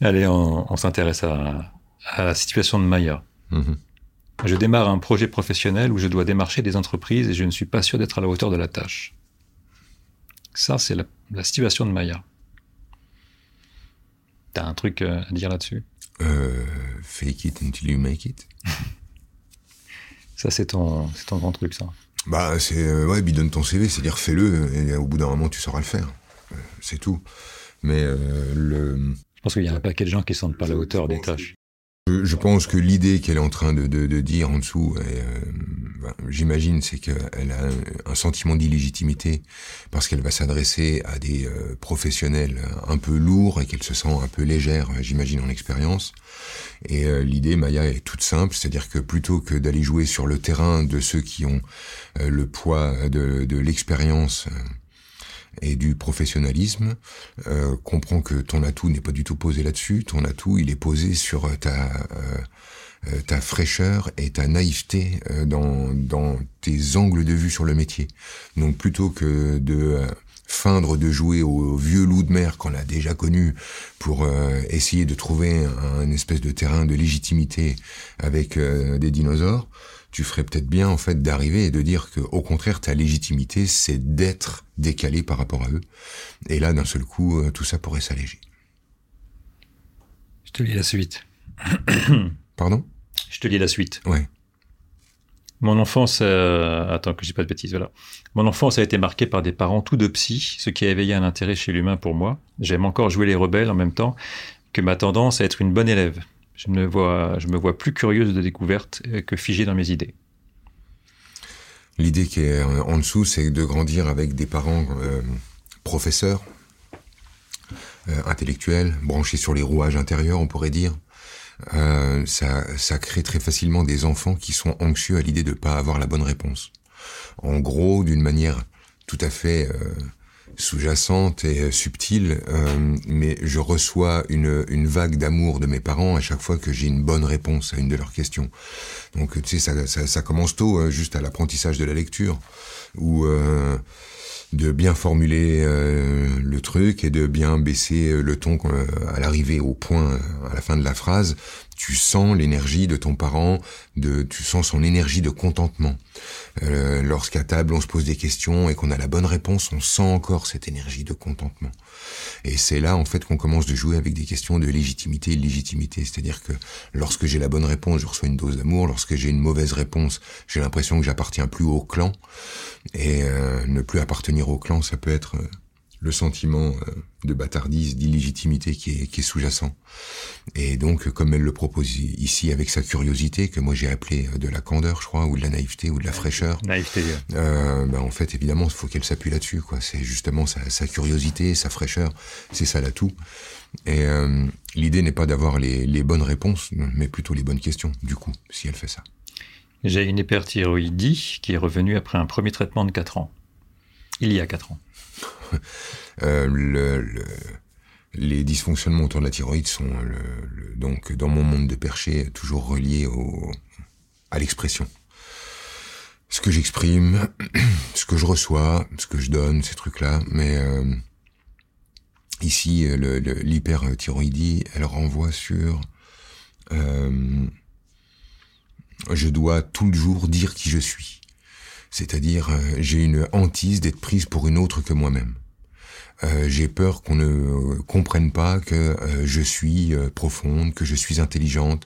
Allez, on, s'intéresse à, la situation de Maya. Mhm. Je démarre un projet professionnel où je dois démarcher des entreprises et je ne suis pas sûr d'être à la hauteur de la tâche. Ça, c'est la, situation de Maya. T'as un truc euh, à dire là-dessus? Euh, Fake it until you make it. ça, c'est ton, ton grand truc, ça. Bah, c'est euh, ouais, bidonne ton CV, c'est-à-dire fais-le et au bout d'un moment, tu sauras le faire. C'est tout. Mais le. Je pense qu'il y a un paquet de gens qui ne sentent pas la hauteur des tâches. Je, pense que l'idée qu'elle est en train de, dire en dessous, euh, ben, j'imagine, c'est qu'elle a un, sentiment d'illégitimité parce qu'elle va s'adresser à des euh, professionnels un peu lourds et qu'elle se sent un peu légère, j'imagine, en expérience. Et euh, l'idée, Maya, est toute simple, c'est-à-dire que plutôt que d'aller jouer sur le terrain de ceux qui ont le poids de, de l'expérience et du professionnalisme, euh, comprends que ton atout n'est pas du tout posé là-dessus. Ton atout, il est posé sur euh, ta euh, euh, ta fraîcheur et ta naïveté dans dans tes angles de vue sur le métier. Donc plutôt que de feindre de jouer au vieux loup de mer qu'on a déjà connu pour essayer de trouver un, espèce de terrain de légitimité avec des dinosaures, tu ferais peut-être bien en fait d'arriver et de dire que au contraire ta légitimité c'est d'être décalé par rapport à eux. Et là d'un seul coup euh, tout ça pourrait s'alléger. Je te lis la suite. Pardon? Je te lis la suite. Ouais. Mon enfance, euh, attends que je dis pas de bêtises, voilà. Mon enfance a été marquée par des parents tout de psy, ce qui a éveillé un intérêt chez l'humain pour moi. J'aime encore jouer les rebelles en même temps que ma tendance à être une bonne élève. Je me vois, plus curieuse de découverte que figée dans mes idées. L'idée qui est en dessous, c'est de grandir avec des parents euh, professeurs, euh, intellectuels, branchés sur les rouages intérieurs, on pourrait dire. Euh, ça, ça crée très facilement des enfants qui sont anxieux à l'idée de ne pas avoir la bonne réponse. En gros, d'une manière tout à fait sous-jacente et euh, subtile, euh, mais je reçois une, vague d'amour de mes parents à chaque fois que j'ai une bonne réponse à une de leurs questions. Donc tu sais, ça, ça, commence tôt, hein, juste à l'apprentissage de la lecture, où euh, de bien formuler le truc et de bien baisser le ton à l'arrivée au point à la fin de la phrase tu sens l'énergie de ton parent, de, tu sens son énergie de contentement. Euh, Lorsqu'à table on se pose des questions et qu'on a la bonne réponse, on sent encore cette énergie de contentement. Et c'est là en fait qu'on commence de jouer avec des questions de légitimité et illégitimité. C'est-à-dire que lorsque j'ai la bonne réponse, je reçois une dose d'amour. Lorsque j'ai une mauvaise réponse, j'ai l'impression que j'appartiens plus au clan. Et euh, ne plus appartenir au clan, ça peut être euh, le sentiment euh, de bâtardise, d'illégitimité qui est, qui est sous-jacent. Et donc, comme elle le propose ici avec sa curiosité, que moi j'ai appelé euh, de la candeur, je crois, ou de la naïveté, ou de la fraîcheur. Naïveté. Euh, ben, en fait, évidemment, il faut qu'elle s'appuie là-dessus. quoi. C'est justement sa, sa, curiosité, sa fraîcheur, c'est ça l'atout. Et euh, l'idée n'est pas d'avoir les, les bonnes réponses, mais plutôt les bonnes questions, du coup, si elle fait ça. J'ai une hyperthyroïdie qui est revenue après un premier traitement de 4 ans. Il y a 4 ans. Euh, le, les dysfonctionnements autour de la thyroïde sont le, donc dans mon monde de perché toujours reliés au, à l'expression. Ce que j'exprime, ce que je reçois, ce que je donne, ces trucs-là, mais euh, ici l'hyperthyroïdie, elle renvoie sur euh, je dois tout le jour dire qui je suis. C'est-à-dire, euh, j'ai une hantise d'être prise pour une autre que moi-même. Euh, j'ai peur qu'on ne comprenne pas que euh, je suis profonde, que je suis intelligente,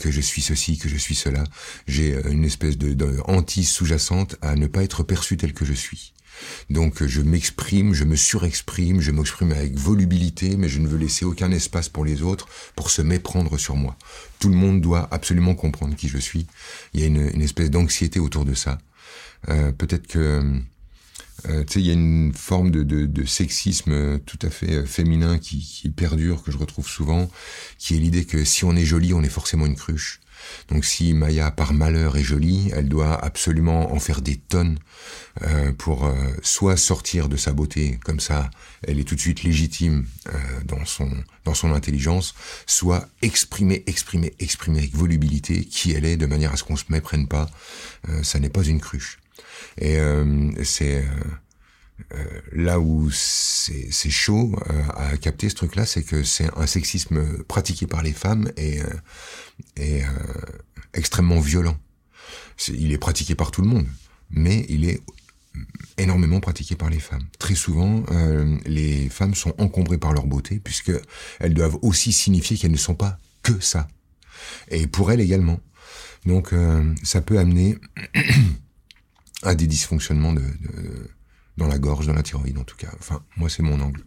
que je suis ceci, que je suis cela. J'ai une espèce de, de hantise sous-jacente à ne pas être perçue telle que je suis. Donc je m'exprime, je me surexprime, je m'exprime avec volubilité, mais je ne veux laisser aucun espace pour les autres pour se méprendre sur moi. Tout le monde doit absolument comprendre qui je suis. Il y a une, une espèce d'anxiété autour de ça. Euh, peut-être que euh, il y a une forme de, de, de, sexisme tout à fait euh, féminin qui, qui, perdure, que je retrouve souvent, qui est l'idée que si on est jolie, on est forcément une cruche. Donc si Maya, par malheur, est jolie, elle doit absolument en faire des tonnes euh, pour euh, soit sortir de sa beauté, comme ça, elle est tout de suite légitime euh, dans son dans son intelligence, soit exprimer, exprimer, exprimer avec volubilité qui elle est, de manière à ce qu'on se méprenne pas. ça n'est pas une cruche. Et euh, c'est là où c'est chaud à capter ce truc-là, c'est que c'est un sexisme pratiqué par les femmes et, et extrêmement violent. il est pratiqué par tout le monde, mais il est énormément pratiqué par les femmes. Très souvent, euh, les femmes sont encombrées par leur beauté, puisque elles doivent aussi signifier qu'elles ne sont pas que ça. Et pour elles également. Donc, euh, ça peut amener à des dysfonctionnements de, dans la gorge, dans la thyroïde en tout cas. Enfin, moi, c'est mon angle.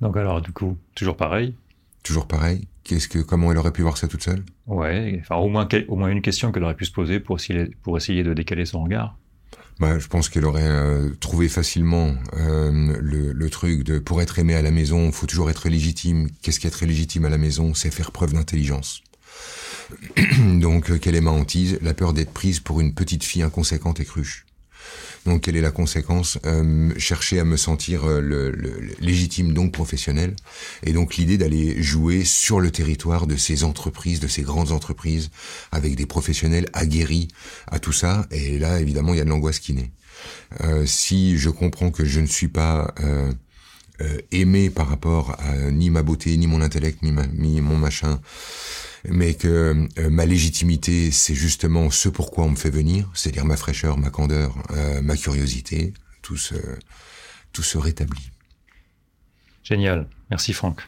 Donc alors, du coup, toujours pareil? Toujours pareil. Qu'est-ce que, comment elle aurait pu voir ça toute seule? Ouais, enfin au moins, au moins une question qu'elle aurait pu se poser pour pour essayer de décaler son regard bah, je pense qu'elle aurait euh, trouvé facilement euh, le, le, truc de pour être aimé à la maison, faut toujours être légitime. Qu'est-ce qu'être légitime à la maison? C'est faire preuve d'intelligence. Donc, euh, quelle est ma hantise? La peur d'être prise pour une petite fille inconséquente et cruche. Donc quelle est la conséquence? Euh, Chercher à me sentir euh, le, légitime donc professionnel et donc l'idée d'aller jouer sur le territoire de ces entreprises, de ces grandes entreprises avec des professionnels aguerris à tout ça et là évidemment il y a de l'angoisse qui naît. Si je comprends que je ne suis pas aimé par rapport à ni ma beauté, ni mon intellect, ni, ni mon machin, mais que euh, ma légitimité, c'est justement ce pourquoi on me fait venir, c'est-à-dire ma fraîcheur, ma candeur, euh, ma curiosité, tout se, tout se rétablit. Génial. Merci Franck.